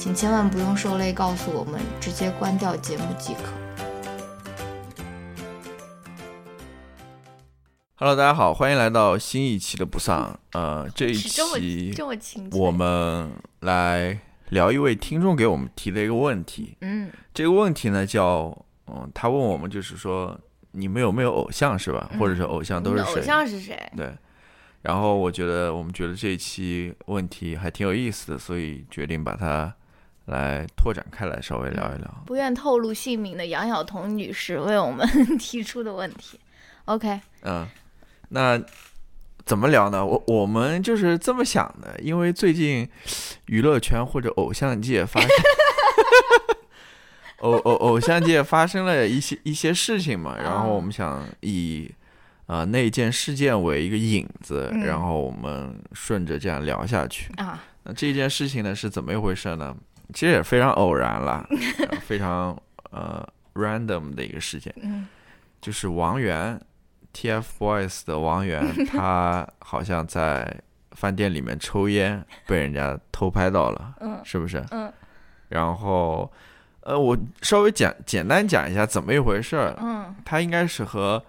请千万不用受累告诉我们，直接关掉节目即可。Hello，大家好，欢迎来到新一期的不丧。呃，这一期这么亲切。我们来聊一位听众给我们提的一个问题。嗯这个问题呢叫，嗯，他问我们就是说，你们有没有偶像是吧？或者是偶像都是谁偶？像是谁？对。然后我觉得我们觉得这一期问题还挺有意思的，所以决定把它来拓展开来，稍微聊一聊。不愿透露姓名的杨晓彤女士为我们 提出的问题。OK，嗯，那怎么聊呢？我我们就是这么想的，因为最近娱乐圈或者偶像界发生 偶偶偶像界发生了一些一些事情嘛，然后我们想以呃那件事件为一个引子，嗯然后我们顺着这样聊下去。啊，那这件事情呢是怎么一回事呢？其实也非常偶然啦，呃非常呃 random 的一个事件。嗯就是王源，TFBOYS 的王源，他好像在饭店里面抽烟，被人家偷拍到了，嗯是不是？嗯然后，呃，我稍微简简单讲一下怎么一回事儿。嗯他应该是和，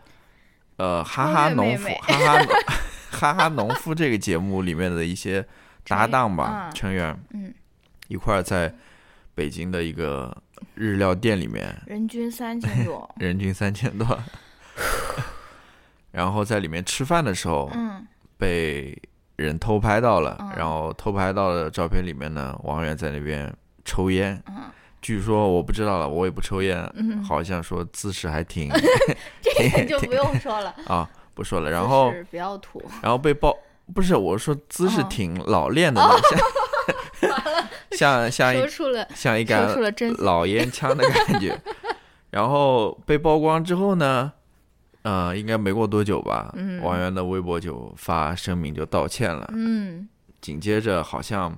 呃，哈哈农夫，哈哈农哈哈农夫这个节目里面的一些搭档吧，嗯成员嗯，一块儿在北京的一个日料店里面。人均三千多。人均三千多，然后在里面吃饭的时候嗯。被人偷拍到了，嗯。然后偷拍到的照片里面呢，王源在那边抽烟，嗯。据说我不知道了，我也不抽烟，嗯，好像说姿势还挺 这个就不用说了。啊，不说了，然后。然后被爆，不是我说姿势哦挺老练的那像 像像一像一杆。老烟枪的感觉。然后被曝光之后呢，呃，应该没过多久吧，嗯王源的微博就发声明就道歉了。嗯，紧接着好像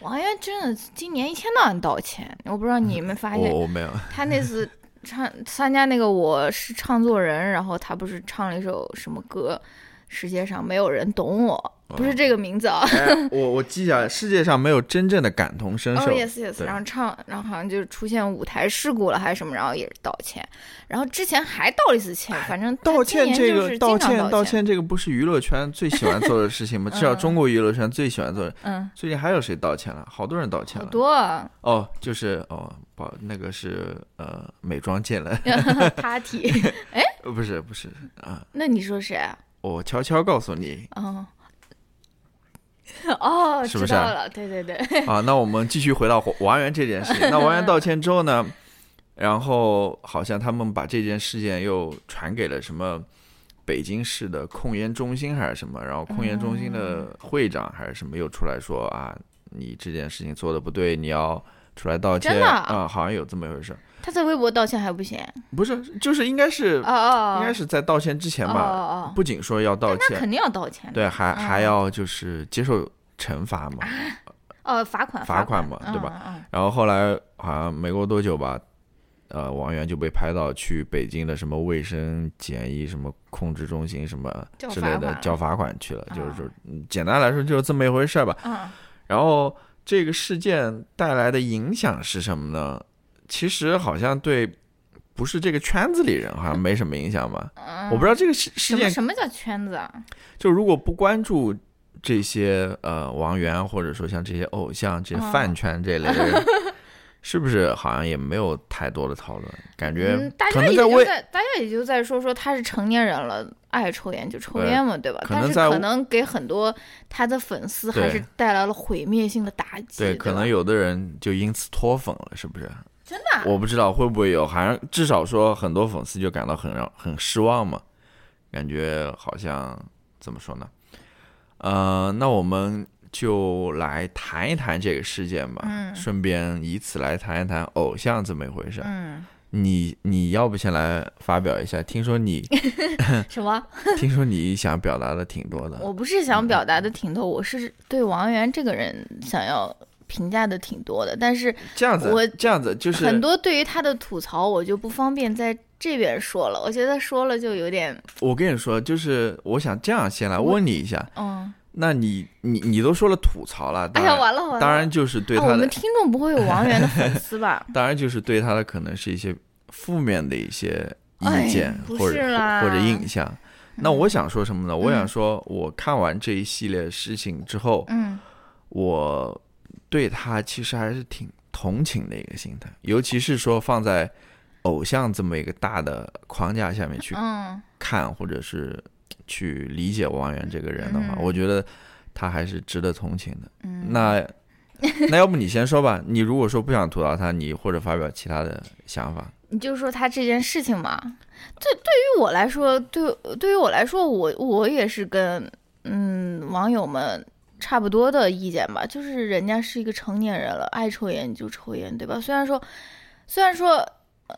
王源真的今年一天到晚道歉，我不知道你有没有发 现，我我没有，他那次唱参加那个《我是唱作人》，然后他不是唱了一首什么歌？世界上没有人懂我，不是这个名字啊。哎，我我记下来，世界上没有真正的感同身受哦受。，yes yes，然后唱，然后好像就出现舞台事故了还是什么，然后也是道歉，然后之前还道了一次歉，反正道歉这个道歉道道歉这个不是娱乐圈最喜欢做的事情吗？至少嗯中国娱乐圈最喜欢做的。嗯，最近还有谁道歉了？好多人道歉了。好多啊哦，就是哦，不，那个是呃美妆界了，party，哎不是不是啊，那你说谁啊？我悄悄告诉你。哦，哦，是不是对对对，啊。那我们继续回到王源这件事情。那王源道歉之后呢，然后好像他们把这件事件又传给了什么北京市的控烟中心还是什么，然后控烟中心的会长还是什么又出来说啊，你这件事情做的不对，你要出来道歉啊啊，好像有这么一回事。他在微博道歉还不行？不是，就是应该是哦哦，应该是在道歉之前哦吧，哦哦，不仅说要道歉，那肯定要道歉。对，还还嗯要就是接受惩罚嘛。哦，罚款罚款款嘛对吧？嗯然后后来好像没过多久吧，呃，王源就被拍到去北京的什么卫生检疫什么控制中心什么之类的交罚款去了，就是啊说，嗯简单来说就是这么一回事吧。嗯然后这个事件带来的影响是什么呢？其实好像对。不是这个圈子里人好像没什么影响吧？嗯，我不知道这个事事件什么叫圈子啊？就如果不关注这些呃王源，或者说像这些偶像、这些嗯饭圈这类的人，是不是好像也没有太多的讨论？感觉嗯，大家也就在大家也就在说说他是成年人了，爱抽烟就抽烟嘛，对吧？但是可能给很多他的粉丝还是带来了毁灭性的打击。对，对，可能有的人就因此脱粉了，是不是？真的啊、我不知道会不会有，好像至少说很多粉丝就感到很让很失望嘛，感觉好像怎么说呢？呃，那我们就来谈一谈这个事件吧，嗯顺便以此来谈一谈偶像这么一回事。嗯，你你要不先来发表一下？听说你 什么？听说你想表达的挺多的，我不是想表达的挺多，我是对王源这个人想要评价的挺多的，但是这样子，我这样子就是很多对于他的吐槽，我就不方便在这边说了。我觉得说了就有点，我跟你说，就是我想这样先来问你一下，嗯，那你你你都说了吐槽了，哎呀，当然、完了完了，当然就是对啊，他的？我们听众不会有王源的粉丝吧 当然就是对他的可能是一些负面的一些哎意见、不或者或者印象。那我想说什么呢？我想嗯说，我看完这一系列事情之后，嗯我对他其实还是挺同情的一个心态，尤其是说放在偶像这么一个大的框架下面去嗯看，或者是去理解王源这个人的话，嗯我觉得他还是值得同情的。嗯，那 那要不你先说吧？你如果说不想吐槽他，你或者发表其他的想法。你就说他这件事情嘛，这对于我来说，对对于我来说，我我也是跟嗯网友们差不多的意见吧，就是人家是一个成年人了，爱抽烟就抽烟，对吧？虽然说，虽然说，呃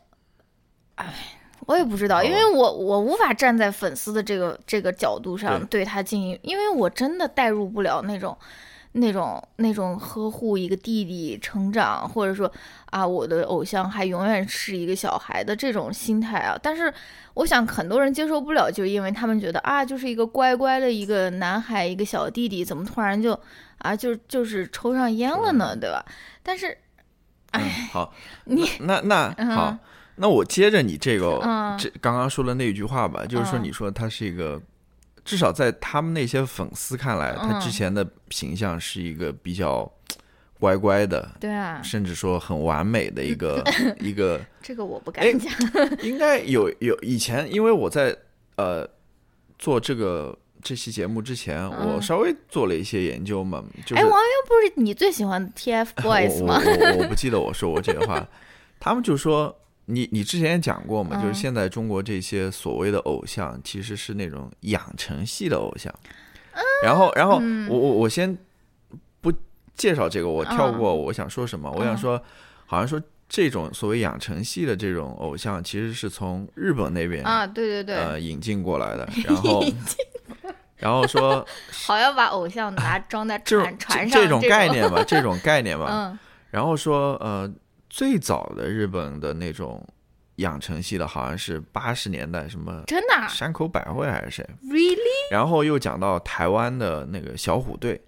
哎，我也不知道，因为我我无法站在粉丝的这个这个角度上对他进行，因为我真的代入不了那种。那种那种呵护一个弟弟成长，或者说啊，我的偶像还永远是一个小孩的这种心态啊。但是我想很多人接受不了，就因为他们觉得啊，就是一个乖乖的一个男孩，一个小弟弟，怎么突然就啊就就是抽上烟了呢，对吧？但是嗯哎，好，你那那嗯那我接着你这个嗯这刚刚说的那一句话吧，就是说嗯你说他是一个，至少在他们那些粉丝看来，他之嗯前的形象是一个比较乖乖的，对啊，甚至说很完美的一个 一个，这个我不哎敢讲。应该有有以前，因为我在呃做这个。这期节目之前，我嗯稍微做了一些研究嘛，就是哎，王源不是你最喜欢的 TFBOYS 我吗？我我我不记得我说过这个话，他们就说你你之前也讲过嘛，嗯就是现在中国这些所谓的偶像其实是那种养成系的偶像，然后然后嗯。我我我先不介绍这个，我跳过我想说什么，我想说好像说这种所谓养成系的这种偶像其实是从日本那边啊，对对对，呃引进过来的，然后然后说 好要把偶像拿装在船船上这这种概念吧，这种概念吧，嗯。然后说，呃，最早的日本的那种养成系的，好像是八十年代什么真的啊？山口百惠还是谁，really？然后又讲到台湾的那个小虎队，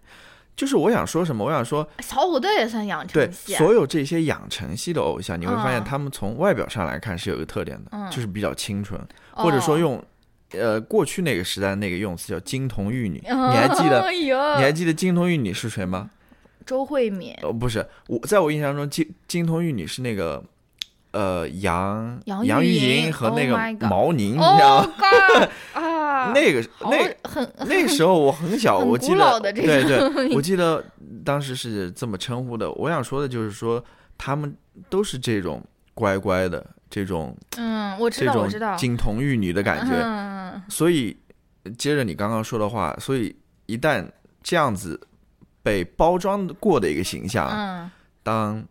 就是我想说什么，我想说，小虎队也算养成系啊，所有这些养成系的偶像，你会发现嗯。他们从外表上来看是有一个特点的，嗯。就是比较清纯，或者说哦用，呃，过去那个时代那个用词叫金童玉女，你还记得？哎你还记得金童玉女是谁吗？周慧敏、哦，不是，我在我印象中，金金童玉女是那个，呃，杨杨杨钰钰莹莹和 Oh 那个毛宁，你知道哦吗？啊，那个那很那时候我很小，我记得，对对，我 记得当时是这么称呼的。我想说的就是说，他们都是这种乖乖的，这种嗯，我知这道，我知道种，金童玉女的感觉。嗯，所以，接着你刚刚说的话，所以一旦这样子被包装过的一个形象，嗯，当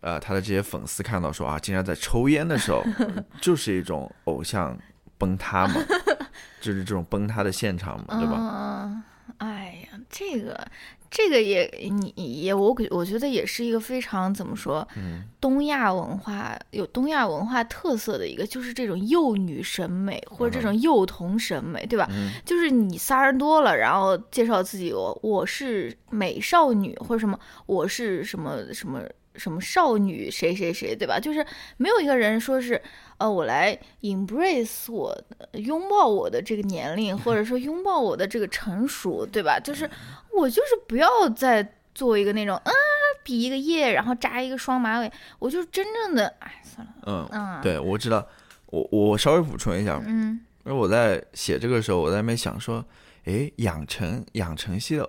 呃他的这些粉丝看到说啊，竟然在抽烟的时候，就是一种偶像崩塌嘛，就是这种崩塌的现场嘛，对吧？这个这个也你也我我觉得也是一个非常怎么说，嗯东亚文化有东亚文化特色的一个，就是这种幼女审美或者这种幼童审美，对吧？嗯就是你仨人多了，然后介绍自己，我我是美少女或者什么，我是什么什么什么少女谁谁谁，对吧？就是没有一个人说是，呃，我来 embrace 我呃拥抱我的这个年龄，或者说拥抱我的这个成熟，对吧？就是我就是不要再做一个那种啊，比一个耶，然后扎一个双马尾，我就真正的，哎，算了，嗯，嗯，，对，我知道，我我稍微补充一下，嗯因为我在写这个时候，我在那边想说，哎，养成养成系的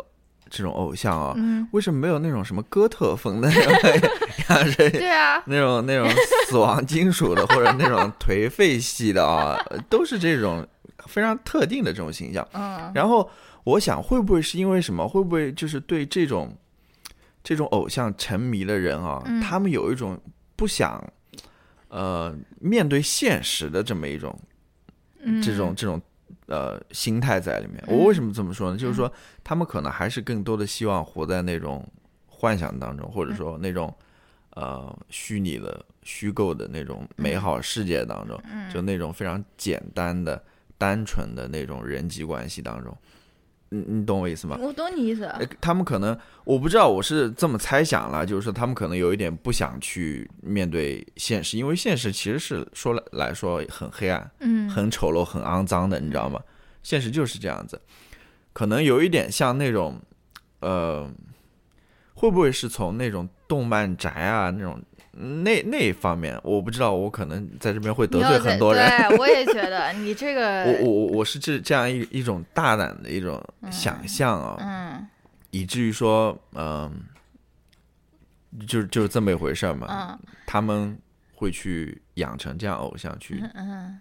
这种偶像啊，嗯，为什么没有那种什么哥特风的那种？对啊，那种那种死亡金属的，或者那种颓废系的啊，都是这种非常特定的这种形象。嗯。然后我想，会不会是因为什么？会不会就是对这种这种偶像沉迷的人啊，嗯。他们有一种不想呃面对现实的这么一种嗯，这种这种呃心态在里面。嗯我为什么这么说呢？就是说，他们可能还是更多的希望活在那种幻想当中，或者说那种呃虚拟的、虚构的那种美好世界当中，嗯就那种非常简单的、单纯的那种人际关系当中。你你懂我意思吗？我懂你意思，呃他们可能我不知道，我是这么猜想了，就是说他们可能有一点不想去面对现实，因为现实其实是说来来说很黑暗、嗯，很丑陋、很肮脏的，你知道吗？现实就是这样子，可能有一点像那种，呃，会不会是从那种动漫宅啊那种那那一方面，我不知道，我可能在这边会得罪很多人。对，我也觉得 你这个，我我我我是这这样一一种大胆的一种想象啊，嗯以至于说，嗯、就是就是这么一回事嘛。嗯他们会去养成这样偶像，去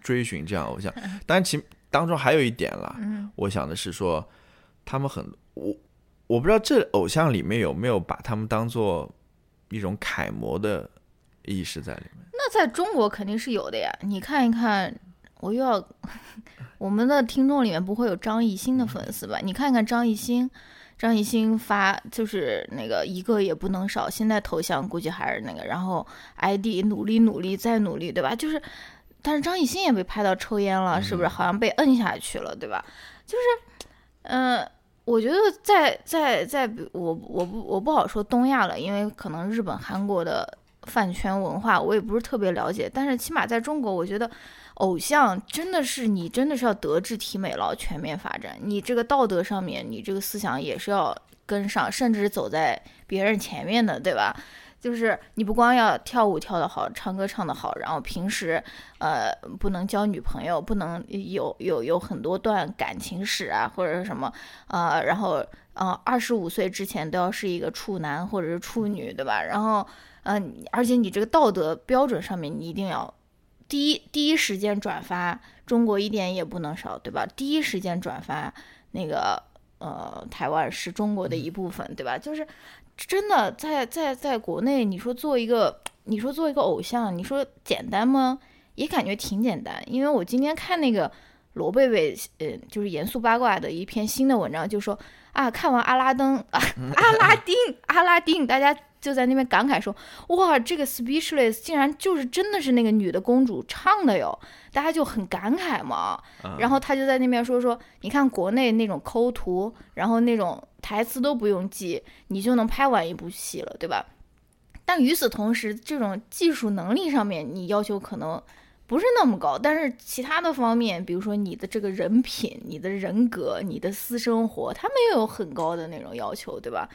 追寻这样偶像。但其当中还有一点啦，嗯我想的是说，他们很我我不知道这偶像里面有没有把他们当做一种楷模的意识在里面。那在中国肯定是有的呀。你看一看，我又要 我们的听众里面不会有张艺兴的粉丝吧？你看看张艺兴，张艺兴发就是那个一个也不能少，现在头像估计还是那个，然后 ID 努力努力再努力，对吧？就是，但是张艺兴也被拍到抽烟了，是不是？好像被摁下去了，对吧？就是，嗯、我觉得在在在，我我不我不好说东亚了，因为可能日本、韩国的饭圈文化我也不是特别了解，但是起码在中国，我觉得偶像真的是你真的是要德智体美劳全面发展，你这个道德上面，你这个思想也是要跟上，甚至走在别人前面的，对吧？就是你不光要跳舞跳得好，唱歌唱得好，然后平时呃不能交女朋友，不能有有有很多段感情史啊，或者是什么呃，然后呃二十五岁之前都要是一个处男或者是处女，对吧？然后呃，而且你这个道德标准上面你一定要第一第一时间转发，中国一点也不能少，对吧？第一时间转发那个呃台湾是中国的一部分，对吧？就是真的在在在国内，你说做一个你说做一个偶像，你说简单吗？也感觉挺简单，因为我今天看那个罗贝贝，嗯，就是严肃八卦的一篇新的文章，就说啊，看完阿拉登啊，阿拉丁，阿拉丁，大家就在那边感慨说，哇，这个 Speechless 竟然就是真的是那个女的公主唱的哟，大家就很感慨嘛。然后他就在那边说说，你看国内那种抠图，然后那种台词都不用记，你就能拍完一部戏了，对吧？但与此同时，这种技术能力上面，你要求可能不是那么高，但是其他的方面，比如说你的这个人品、你的人格、你的私生活，他们也有很高的那种要求，对吧？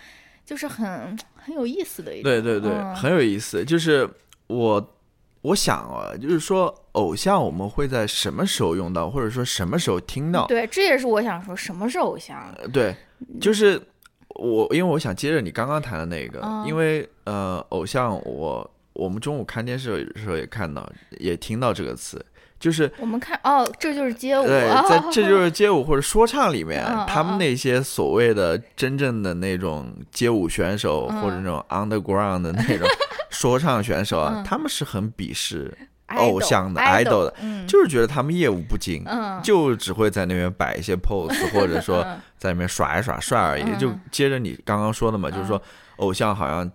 就是很很有意思的一种，对对对，嗯很有意思。就是我我想啊，就是说偶像我们会在什么时候用到，或者说什么时候听到？对，这也是我想说，什么是偶像？呃对，就是我，因为我想接着你刚刚谈的那个，嗯因为呃，偶像我我们中午看电视的时候也看到，也听到这个词，就是我们看哦，这就是街舞，对，在这就是。街舞或者说唱里面，他们那些所谓的真正的那种街舞选手、嗯。或者那种 underground 的那种 说唱选手啊，嗯。他们是很鄙视偶像的 idol 的，嗯，就是觉得他们业务不精，嗯，就只会在那边摆一些 pose，或者说嗯。在那边耍一耍帅而已。嗯。就接着你刚刚说的嘛，就是说嗯偶像好像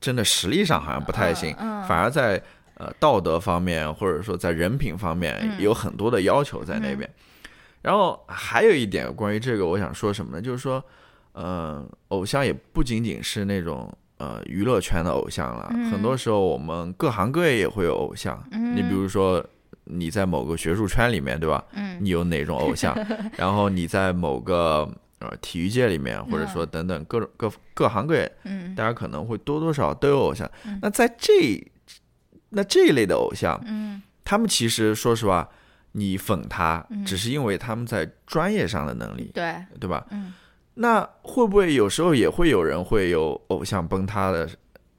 真的实力上好像不太行，反而在呃道德方面或者说在人品方面嗯有很多的要求在那边。然后还有一点关于这个，我想说什么呢？就是说，呃，偶像也不仅仅是那种呃娱乐圈的偶像了，嗯很多时候我们各行各业也会有偶像。嗯你比如说你在某个学术圈里面，对吧？嗯你有哪种偶像？然后你在某个呃体育界里面，或者说等等各种各各行各业，嗯大家可能会多多少少都有偶像。嗯那在这那这一类的偶像，嗯。他们其实说实话，你粉他嗯。只是因为他们在专业上的能力，对，对吧？嗯。那会不会有时候也会有人会有偶像崩塌的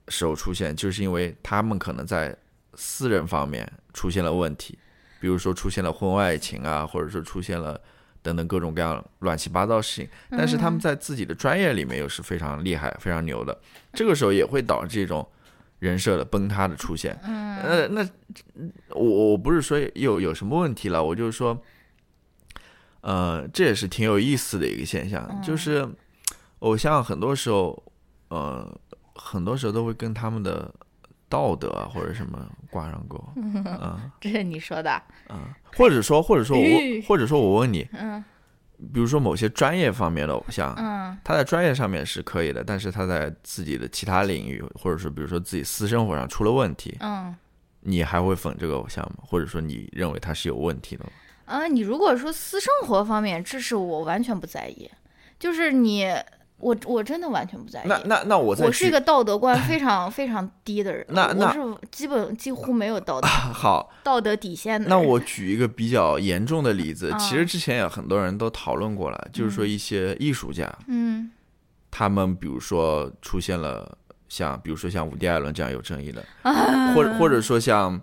时候出现，就是因为他们可能在私人方面出现了问题，比如说出现了婚外情啊，或者说出现了等等各种各样乱七八糟的事情，但是他们在自己的专业里面又是非常厉害、非常牛的，这个时候也会导致一种人设的崩塌的出现。嗯。呃，那我我不是说有有什么问题了，我就是说，呃，这也是挺有意思的一个现象，嗯。就是偶像很多时候，呃，很多时候都会跟他们的道德啊或者什么挂上钩，啊。这是你说的，啊，或者说或者说我或者说我问你，嗯比如说某些专业方面的偶像，嗯他在专业上面是可以的，但是他在自己的其他领域，或者说比如说自己私生活上出了问题，嗯。你还会粉这个偶像吗？或者说你认为他是有问题的吗？啊，你如果说私生活方面，这是我完全不在意，就是你，我我真的完全不在意。那那那我再我是一个道德观非常非常低的人，那那我是基本几乎没有道德 好，道德底线的。那我 举一个比较严重的例子，啊其实之前有很多人都讨论过了，就是说一些艺术家，嗯他们比如说出现了像比如说像伍迪·艾伦这样有争议的，啊，或者或者说像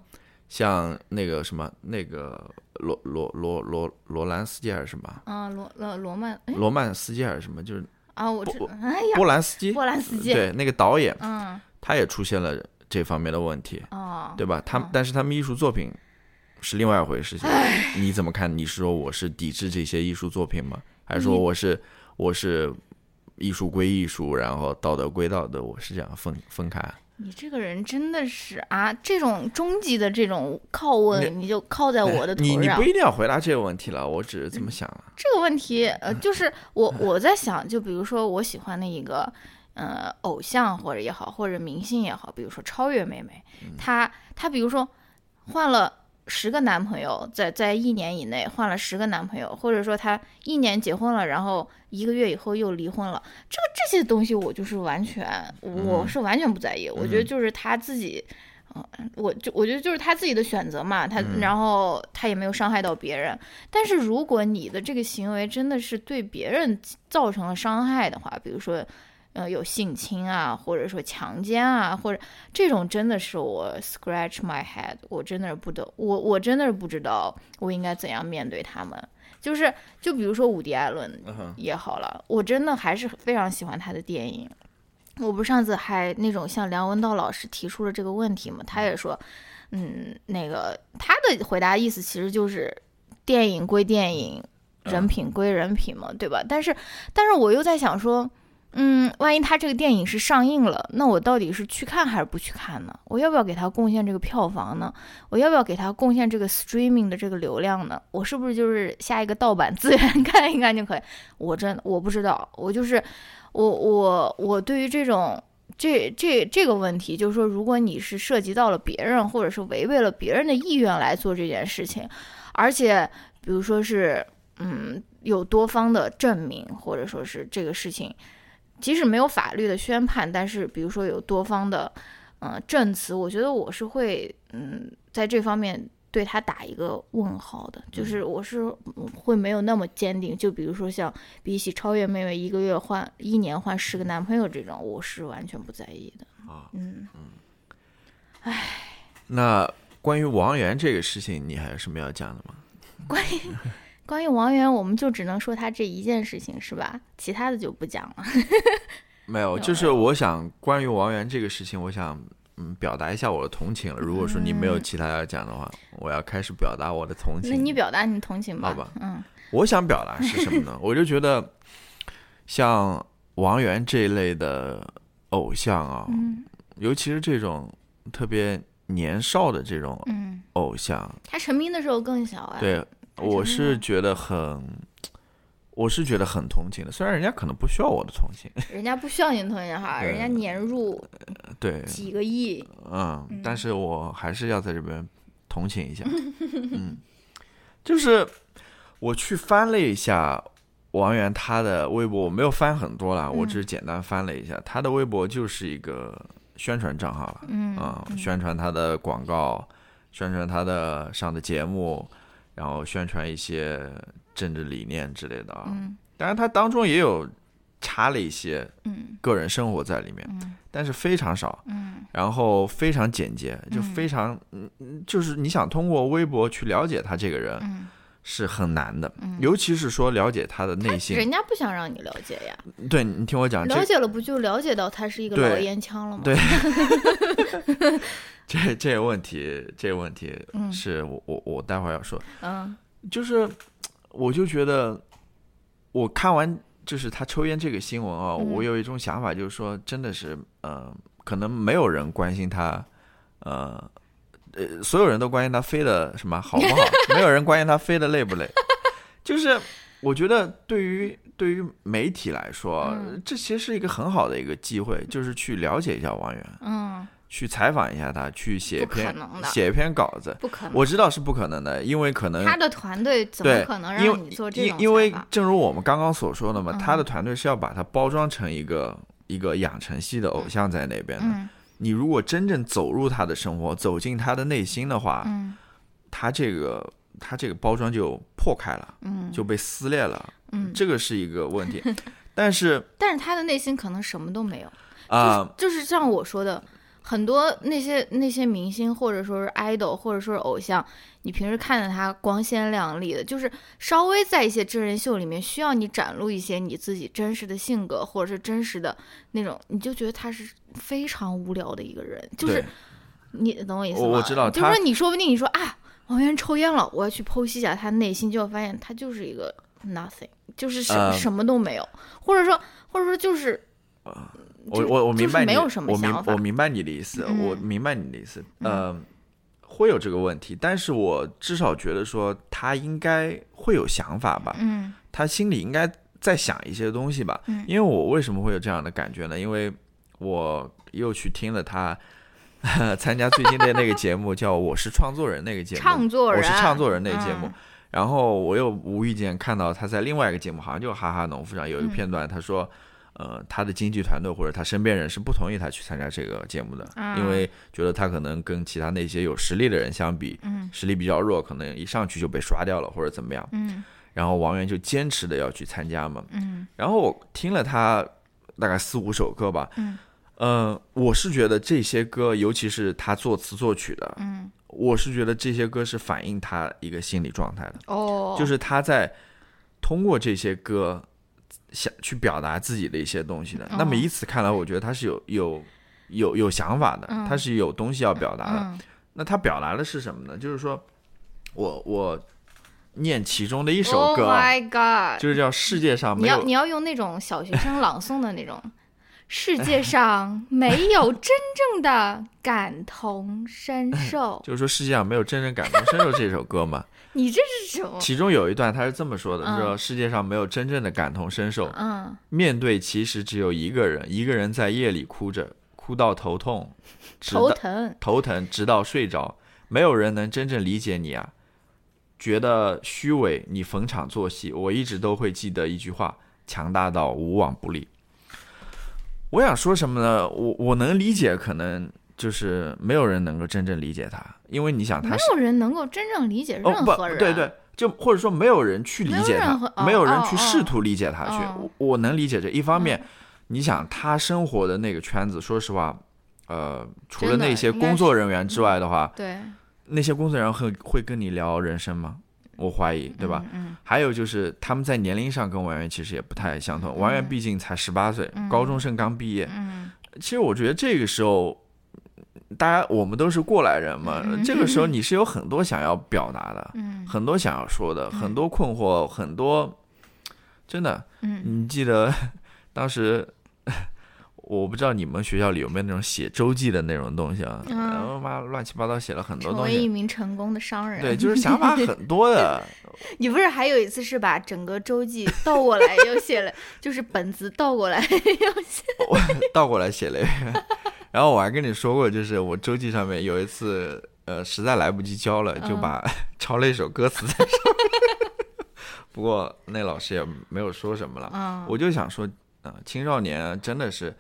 像那个什么那个罗罗罗罗罗兰斯基还是什么啊罗罗罗曼哎罗曼斯基还是什么，就是啊我知波哎呀波兰斯基，波兰斯基对那个导演，嗯他也出现了这方面的问题。哦对吧？他但是他们艺术作品是另外一回事情，你怎么看？你是说我是抵制这些艺术作品吗？还是说我是我是艺术归艺术，然后道德归道德？我是这样分分开？你这个人真的是啊，这种终极的这种拷问，你就靠在我的头上你你不。一定要回答这个问题了，我只是这么想了。这个问题，呃，就是我我在想，就比如说我喜欢的一个呃偶像或者也好，或者明星也好，比如说超越妹妹，她她比如说换了十个男朋友，在在一年以内换了十个男朋友，或者说她一年结婚了，然后一个月以后又离婚了，这个这些东西我就是完全我是完全不在意，我觉得就是她自己。嗯我就我觉得就是他自己的选择嘛，他、然后他也没有伤害到别人，但是如果你的这个行为真的是对别人造成了伤害的话，比如说，呃，有性侵啊，或者说强奸啊，或者这种真的是我 scratch my head，我真的是不懂，我我真的是不知道我应该怎样面对他们。就是就比如说伍迪·艾伦也好了，我真的还是非常喜欢他的电影。我不是上次还那种向梁文道老师提出了这个问题嘛，他也说，嗯，那个他的回答意思其实就是电影归电影，人品归人品嘛，对吧？但是，但是我又在想说，嗯，万一他这个电影是上映了，那我到底是去看还是不去看呢？我要不要给他贡献这个票房呢？我要不要给他贡献这个 streaming 的这个流量呢？我是不是就是下一个盗版资源看一看就可以？我真的我不知道，我就是我我我对于这种这这这个问题，就是说，如果你是涉及到了别人，或者是违背了别人的意愿来做这件事情，而且比如说是嗯有多方的证明，或者说是这个事情，即使没有法律的宣判，但是比如说有多方的嗯、呃证词，我觉得我是会嗯在这方面。对他打一个问号的，就是我是嗯会没有那么坚定。就比如说像比起超越妹妹一个月换一年换十个男朋友这种，我是完全不在意的。啊，嗯唉，那关于王源这个事情，你还有什么要讲的吗？关于关于王源，我们就只能说他这一件事情是吧？其他的就不讲了。没有，就是我想关于王源这个事情，我想嗯表达一下我的同情了。如果说你没有其他要讲的话，我要开始表达我的同情。那你表达你同情吧。好吧嗯我想表达是什么呢？我就觉得像王源这一类的偶像啊，嗯尤其是这种特别年少的这种嗯，偶像，他成名的时候更小哎。对我是觉得很，我是觉得很同情的。虽然人家可能不需要我的同情，人家不需要你同情哈，人家年入对，几个亿。嗯，但是我还是要在这边同情一下，嗯，就是我去翻了一下王源他的微博我没有翻很多了，我嗯只是简单翻了一下，他的微博就是一个宣传账号了，嗯啊、宣传他的广告，宣传他的上的节目，然后宣传一些政治理念之类的啊。嗯。当然，他当中也有插了一些嗯。个人生活在里面，嗯。但是非常少，嗯。然后非常简洁，就嗯非常，嗯，嗯就是你想通过微博去了解他这个人嗯，是很难的，嗯。尤其是说了解他的内心。人家不想让你了解呀，对你听我讲，了解了不就了解到他是一个老烟枪了吗？对 这这个问题，这个问题嗯。是我我我待会儿要说，嗯。就是我就觉得我看完就是他抽烟这个新闻啊，嗯。我有一种想法，就是说真的是呃，可能没有人关心他，呃呃，所有人都关心他飞的什么好不好，没有人关心他飞的累不累，就是我觉得对于对于媒体来说，嗯。这其实是一个很好的一个机会，就是去了解一下王源。嗯，去采访一下他，去写一篇写一篇稿子。不可能。我知道是不可能的，因为可能他的团队怎么可能让你做这种因因为正如我们刚刚所说的嘛，嗯他的团队是要把它包装成一个一个养成系的偶像在那边的。嗯你如果真正走入他的生活，走进他的内心的话，嗯他这个他这个包装就破开了，嗯就被撕裂了，嗯，这个是一个问题。但是但是他的内心可能什么都没有。啊、就是像我说的，很多那些那些明星或者说是 idol 或者说是偶像，你平时看着他光鲜亮丽的，就是稍微在一些真人秀里面需要你展露一些你自己真实的性格或者是真实的那种，你就觉得他是非常无聊的一个人，就是你懂我意思吗？我我知道就是说你说不定你说啊，王源抽烟了，我要去剖析一下他内心，就会发现他就是一个 nothing，就是什、呃什么都没有，或者说或者说就是。我我我明白你，就是没有什么我明我明白你的意思，嗯我明白你的意思，呃，会有这个问题，但是我至少觉得说他应该会有想法吧，嗯。他心里应该在想一些东西吧，嗯。因为我为什么会有这样的感觉呢？因为我又去听了他 参加最近的那个节目，叫《我是创作人》那个节目，创作人，我是创作人那个节目，嗯。然后我又无意间看到他在另外一个节目，好像就《哈哈农夫》上有一个嗯片段，他说，呃，他的经纪团队或者他身边人是不同意他去参加这个节目的，啊。因为觉得他可能跟其他那些有实力的人相比，嗯。实力比较弱，可能一上去就被刷掉了或者怎么样。嗯。然后王源就坚持的要去参加嘛。嗯。然后我听了他大概四五首歌吧，嗯。嗯、我是觉得这些歌，尤其是他作词作曲的，嗯，我是觉得这些歌是反映他一个心理状态的。哦，就是他在通过这些歌想去表达自己的一些东西的。哦那么以此看来，我觉得他是有有有有想法的，嗯他是有东西要表达的。嗯那他表达的是什么呢？就是说我我念其中的一首 Oh 歌啊，my God！就是叫世界上没有要你要用那种小学生朗诵的那种。世界上没有真正的感同身受，就是说世界上没有真正感同身受这首歌嘛。你这是什么？其中有一段他是这么说的：嗯说世界上没有真正的感同身受，嗯，面对其实只有一个人，一个人在夜里哭着，哭到头痛，直到头疼。头疼，直到睡着，没有人能真正理解你啊。觉得虚伪，你逢场作戏。我一直都会记得一句话：强大到无往不利。我想说什么呢？我我能理解，可能就是没有人能够真正理解他，因为你想他没有人能够真正理解任何人。对对，就或者说没有人去理解他，哦没有人去哦试图理解他去。哦我我能理解这一方面嗯，你想他生活的那个圈子，说实话，呃，除了那些工作人员之外的话，对，那些工作人员会会跟你聊人生吗？我怀疑，对吧？嗯？还有就是他们在年龄上跟王源其实也不太相同，王源毕竟才十八岁，嗯高中生刚毕业。嗯其实我觉得这个时候，大家我们都是过来人嘛，嗯这个时候你是有很多想要表达的，嗯很多想要说的，嗯很多困惑，很多真的。嗯你记得 当时，我不知道你们学校里有没有那种写周记的那种东西啊？嗯然后妈乱七八糟写了很多东西成为一。名成功的商人。对，就是想法很多的。你不是还有一次是把整个周记倒过来又写了，就是本子倒过来又写。倒过来写了一遍。然后我还跟你说过，就是我周记上面有一次，呃，实在来不及交了，就嗯把 抄了一首歌词在上面。不过那老师也没有说什么了。嗯，我就想说，呃，青少年真的是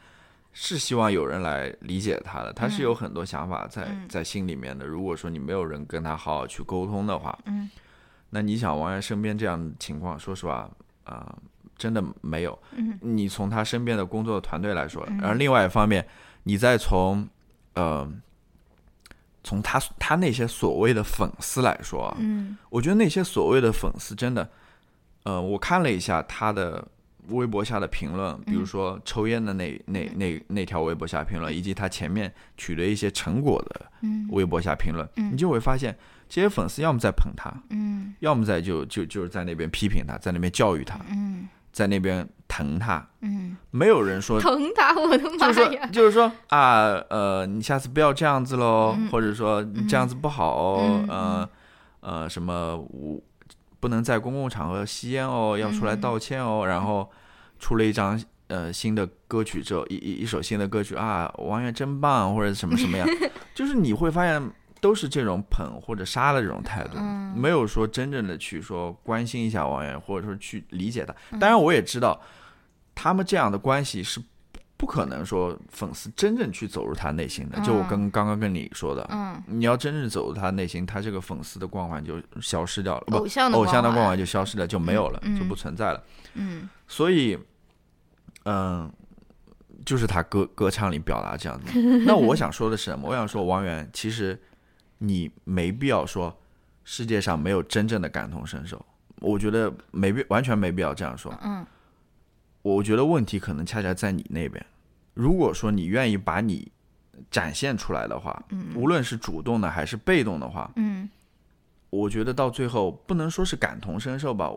是希望有人来理解他的，他是有很多想法在、嗯在心里面的。如果说你没有人跟他好好去沟通的话，嗯，那你想王源身边这样的情况，说实话，啊、真的没有。嗯，你从他身边的工作团队来说，然后另外一方面，你再从呃。从他他那些所谓的粉丝来说啊，嗯。我觉得那些所谓的粉丝真的，呃，我看了一下他的微博下的评论，比如说抽烟的那那那那条微博下评论，以及他前面取得一些成果的嗯。微博下评论，嗯。你就会发现这些粉丝要么在捧他，嗯。要么在就就就是在那边批评他，在那边教育他，嗯。在那边疼他，嗯，没有人说疼他，我的妈就是说呀！就是说啊，呃，你下次不要这样子喽，嗯。或者说你这样子不好哦，嗯呃呃，什么我不能在公共场合吸烟哦，要出来嗯道歉哦，然后出了一张呃新的歌曲之后，一一一首新的歌曲啊，王源真棒，或者什么什么样，就是你会发现都是这种捧或者杀的这种态度，嗯。没有说真正的去说关心一下王源，或者说去理解他。嗯。当然，我也知道他们这样的关系是不可能说粉丝真正去走入他内心的。就我跟刚刚跟你说的，嗯，你要真正走入他内心，他这个粉丝的光环就消失掉了，不，偶像的偶像的光环就消失了，就没有了，嗯就不存在了。嗯所以，嗯，就是他歌歌唱里表达这样子。那我想说的是什么？我想说，王源，其实你没必要说世界上没有真正的感同身受。我觉得没必完全没必要这样说。嗯我觉得问题可能恰恰在你那边。如果说你愿意把你展现出来的话，嗯无论是主动的还是被动的话，嗯我觉得到最后不能说是感同身受吧，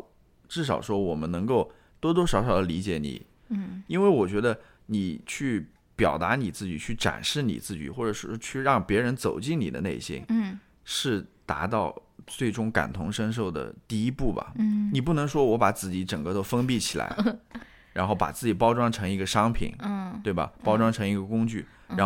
至少说我们能够多多少少的理解你，嗯因为我觉得你去表达你自己，去展示你自己，或者是去让别人走进你的内心，嗯是达到最终感同身受的第一步吧。嗯你不能说我把自己整个都封闭起来，然后把自己包装成一个商品，嗯对吧？包装成一个工具，然